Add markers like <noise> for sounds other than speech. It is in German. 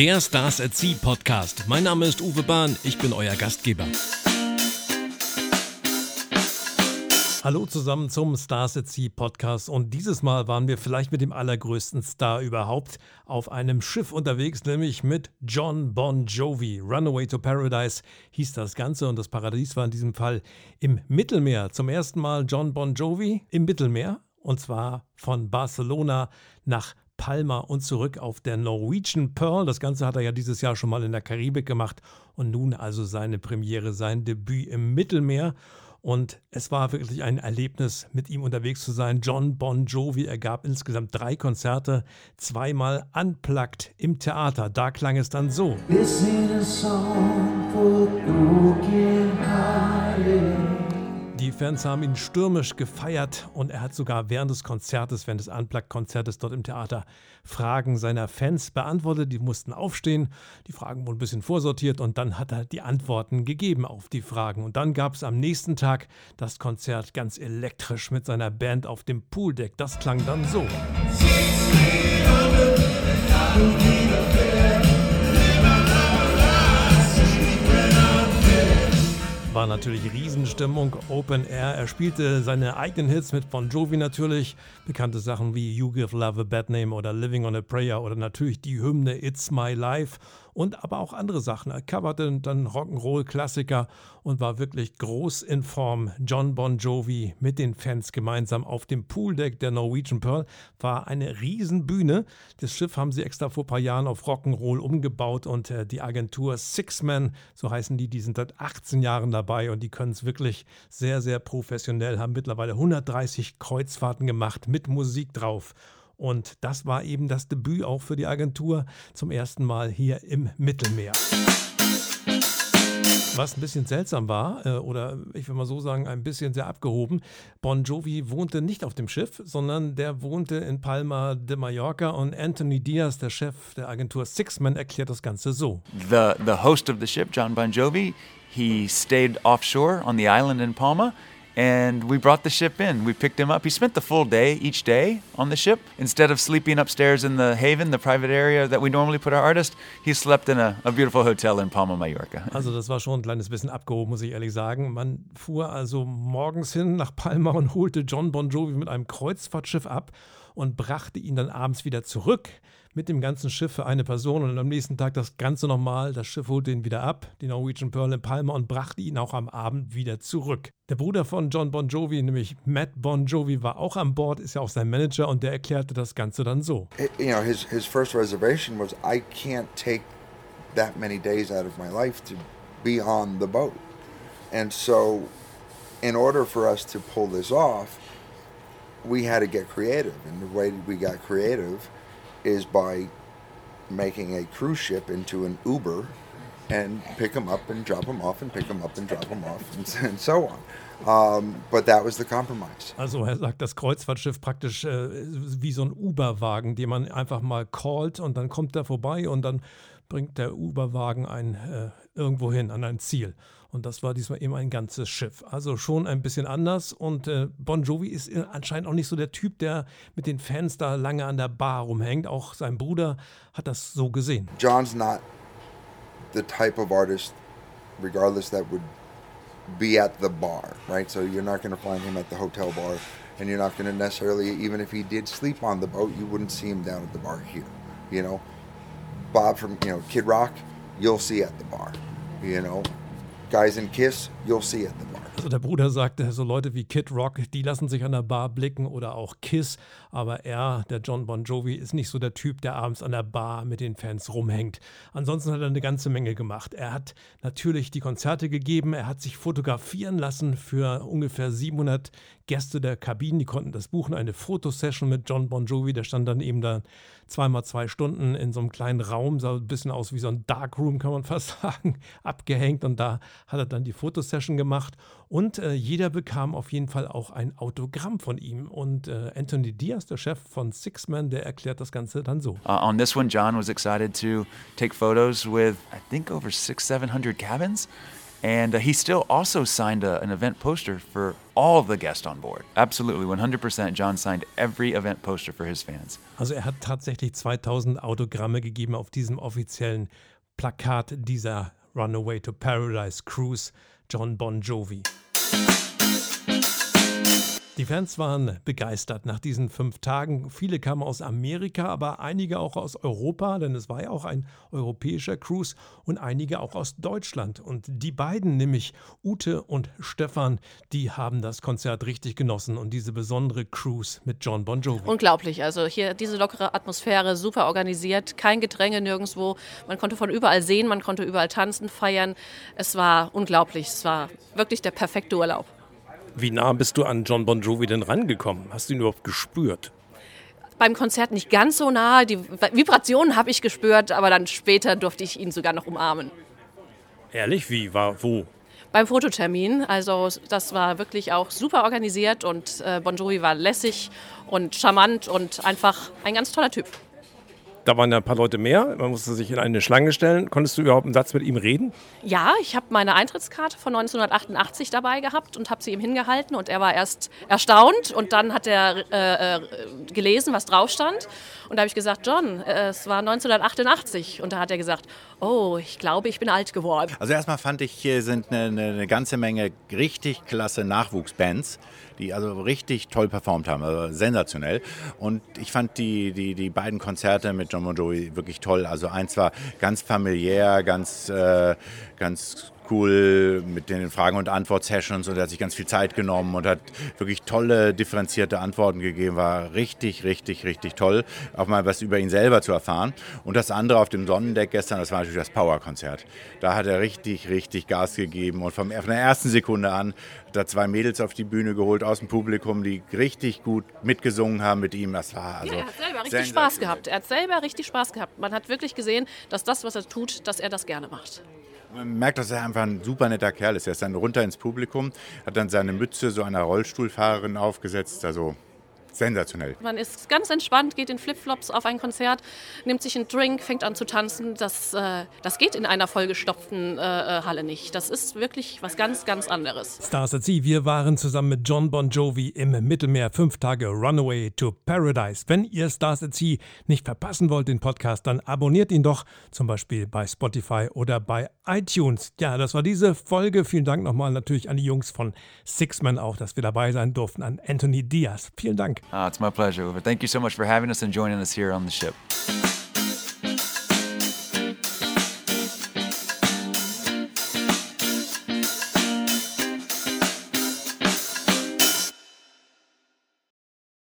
Der Stars at Sea Podcast. Mein Name ist Uwe Bahn, ich bin euer Gastgeber. Hallo zusammen zum Stars at Sea Podcast und dieses Mal waren wir vielleicht mit dem allergrößten Star überhaupt auf einem Schiff unterwegs, nämlich mit John Bon Jovi. Runaway to Paradise hieß das Ganze und das Paradies war in diesem Fall im Mittelmeer. Zum ersten Mal John Bon Jovi im Mittelmeer und zwar von Barcelona nach Palma und zurück auf der Norwegian Pearl. Das Ganze hat er ja dieses Jahr schon mal in der Karibik gemacht und nun also seine Premiere, sein Debüt im Mittelmeer. Und es war wirklich ein Erlebnis, mit ihm unterwegs zu sein. John Bon Jovi, er gab insgesamt drei Konzerte, zweimal unplugged im Theater. Da klang es dann so. This ain't a song for broken hearted. Die Fans haben ihn stürmisch gefeiert und er hat sogar während des Konzertes, während des Unplugged-Konzertes dort im Theater, Fragen seiner Fans beantwortet. Die mussten aufstehen, die Fragen wurden ein bisschen vorsortiert und dann hat er die Antworten gegeben auf die Fragen. Und dann gab es am nächsten Tag das Konzert ganz elektrisch mit seiner Band auf dem Pooldeck. Das klang dann so. War natürlich Riesenstimmung, Open Air. Er spielte seine eigenen Hits mit Bon Jovi natürlich, bekannte Sachen wie You Give Love a Bad Name oder Living on a Prayer oder natürlich die Hymne It's My Life und aber auch andere Sachen. Er coverte dann Rock'n'Roll-Klassiker und war wirklich groß in Form. John Bon Jovi mit den Fans gemeinsam auf dem Pooldeck der Norwegian Pearl war eine Riesenbühne. Das Schiff haben sie extra vor ein paar Jahren auf Rock'n'Roll umgebaut und äh, die Agentur Sixman, so heißen die, die sind seit 18 Jahren dabei und die können es wirklich sehr, sehr professionell, haben mittlerweile 130 Kreuzfahrten gemacht mit Musik drauf. Und das war eben das Debüt auch für die Agentur zum ersten Mal hier im Mittelmeer. Was ein bisschen seltsam war, äh, oder ich will mal so sagen, ein bisschen sehr abgehoben, Bon Jovi wohnte nicht auf dem Schiff, sondern der wohnte in Palma de Mallorca und Anthony Diaz, der Chef der Agentur Sixman, erklärt das Ganze so. The, the host of the ship, John Bon Jovi, he stayed offshore on the island in Palma and we brought the ship in. We picked him up. He spent the full day each day on the ship. Instead of sleeping upstairs in the haven, the private area that we normally put our artist, he slept in a, a beautiful hotel in Palma, Mallorca. Also das war schon ein kleines bisschen abgehoben, muss ich ehrlich sagen. Man fuhr also morgens hin nach Palma und holte John Bon Jovi mit einem Kreuzfahrtschiff ab und brachte ihn dann abends wieder zurück mit dem ganzen Schiff für eine Person und am nächsten Tag das Ganze nochmal. Das Schiff holte ihn wieder ab, die Norwegian Pearl in Palma, und brachte ihn auch am Abend wieder zurück. Der Bruder von John Bon Jovi, nämlich Matt Bon Jovi, war auch an Bord, ist ja auch sein Manager und der erklärte das Ganze dann so. You know, his, his first reservation was, I can't take that many days out of my life to be on the boat. And so, in order for us to pull this off, we had to get creative. And the way we got creative is by making a cruise ship into an Uber and pick them up and drop them off and pick them up and drop them off and, <laughs> and so on. Um, but that was the compromise. Also er sagt, das Kreuzfahrtschiff praktisch äh, wie so ein Uber-Wagen, den man einfach mal callt und dann kommt er vorbei und dann bringt der Uber-Wagen einen äh, irgendwo hin an ein Ziel. Und das war diesmal eben ein ganzes Schiff. Also schon ein bisschen anders. Und äh, Bon Jovi ist anscheinend auch nicht so der Typ, der mit den Fans da lange an der Bar rumhängt. Auch sein Bruder hat das so gesehen. John's not the type of artist, regardless, that would be at the bar, right? So you're not going to find him at the hotel bar. And you're not going to necessarily, even if he did sleep on the boat, you wouldn't see him down at the bar here. You know, Bob from, you know, Kid Rock, you'll see at the bar. You know, Guys in Kiss, you'll see at the bar. Also der Bruder sagte, so Leute wie Kid Rock, die lassen sich an der Bar blicken oder auch Kiss, aber er, der John Bon Jovi, ist nicht so der Typ, der abends an der Bar mit den Fans rumhängt. Ansonsten hat er eine ganze Menge gemacht. Er hat natürlich die Konzerte gegeben, er hat sich fotografieren lassen für ungefähr 700 Gäste der Kabinen, die konnten das buchen, eine Fotosession mit John Bon Jovi, der stand dann eben da zweimal zwei Stunden in so einem kleinen Raum, sah ein bisschen aus wie so ein Darkroom, kann man fast <laughs> sagen, abgehängt. Und da hat er dann die Fotosession gemacht und äh, jeder bekam auf jeden Fall auch ein Autogramm von ihm und äh, Anthony Diaz, der Chef von Sixman, der erklärt das Ganze dann so. Uh, on this one, John was excited to take photos with, I think, over six, seven hundred cabins. And uh, he still also signed a, an event poster for all the guests on board. Absolutely, 100%. John signed every event poster for his fans. Also er hat tatsächlich 2000 Autogramme gegeben auf diesem offiziellen Plakat dieser Runaway to Paradise Cruise, John Bon Jovi. Die Fans waren begeistert nach diesen fünf Tagen. Viele kamen aus Amerika, aber einige auch aus Europa, denn es war ja auch ein europäischer Cruise und einige auch aus Deutschland. Und die beiden, nämlich Ute und Stefan, die haben das Konzert richtig genossen und diese besondere Cruise mit John Bon Jovi. Unglaublich. Also hier diese lockere Atmosphäre, super organisiert, kein Gedränge nirgendwo. Man konnte von überall sehen, man konnte überall tanzen, feiern. Es war unglaublich. Es war wirklich der perfekte Urlaub. Wie nah bist du an John Bon Jovi denn rangekommen? Hast du ihn überhaupt gespürt? Beim Konzert nicht ganz so nah. Die Vibrationen habe ich gespürt, aber dann später durfte ich ihn sogar noch umarmen. Ehrlich? Wie? War wo? Beim Fototermin. Also das war wirklich auch super organisiert und äh, Bon Jovi war lässig und charmant und einfach ein ganz toller Typ. Da waren ja ein paar Leute mehr. Man musste sich in eine Schlange stellen. Konntest du überhaupt einen Satz mit ihm reden? Ja, ich habe meine Eintrittskarte von 1988 dabei gehabt und habe sie ihm hingehalten. Und er war erst erstaunt und dann hat er äh, äh gelesen, was drauf stand. Und da habe ich gesagt, John, äh, es war 1988. Und da hat er gesagt, oh, ich glaube, ich bin alt geworden. Also erstmal fand ich, hier sind eine, eine ganze Menge richtig klasse Nachwuchsbands, die also richtig toll performt haben, also sensationell. Und ich fand die, die, die beiden Konzerte mit John Bon Jovi wirklich toll. Also eins war ganz familiär, ganz, äh, ganz cool mit den Fragen- und Antwort-Sessions und er hat sich ganz viel Zeit genommen und hat wirklich tolle, differenzierte Antworten gegeben. War richtig, richtig, richtig toll, auch mal was über ihn selber zu erfahren. Und das andere auf dem Sonnendeck gestern, das war natürlich das Power-Konzert. Da hat er richtig, richtig Gas gegeben und vom, von der ersten Sekunde an hat er zwei Mädels auf die Bühne geholt aus dem Publikum, die richtig gut mitgesungen haben mit ihm. Das war also ja, er hat selber richtig Spaß gehabt. Er hat selber richtig Spaß gehabt. Man hat wirklich gesehen, dass das, was er tut, dass er das gerne macht. Man merkt, dass er einfach ein super netter Kerl ist. Er ist dann runter ins Publikum, hat dann seine Mütze so einer Rollstuhlfahrerin aufgesetzt. Also sensationell. Man ist ganz entspannt, geht in Flipflops auf ein Konzert, nimmt sich einen Drink, fängt an zu tanzen. Das, äh, das geht in einer vollgestopften äh, äh Halle nicht. Das ist wirklich was ganz, ganz anderes. Stars at Sea, wir waren zusammen mit John Bon Jovi im Mittelmeer fünf Tage Runaway to Paradise. Wenn ihr Stars at Sea nicht verpassen wollt, den Podcast, dann abonniert ihn doch zum Beispiel bei Spotify oder bei iTunes. Ja, das war diese Folge. Vielen Dank nochmal natürlich an die Jungs von Sixman auch, dass wir dabei sein durften, an Anthony Diaz. Vielen Dank. Uh, it's my pleasure. Thank you so much for having us and joining us here on the ship.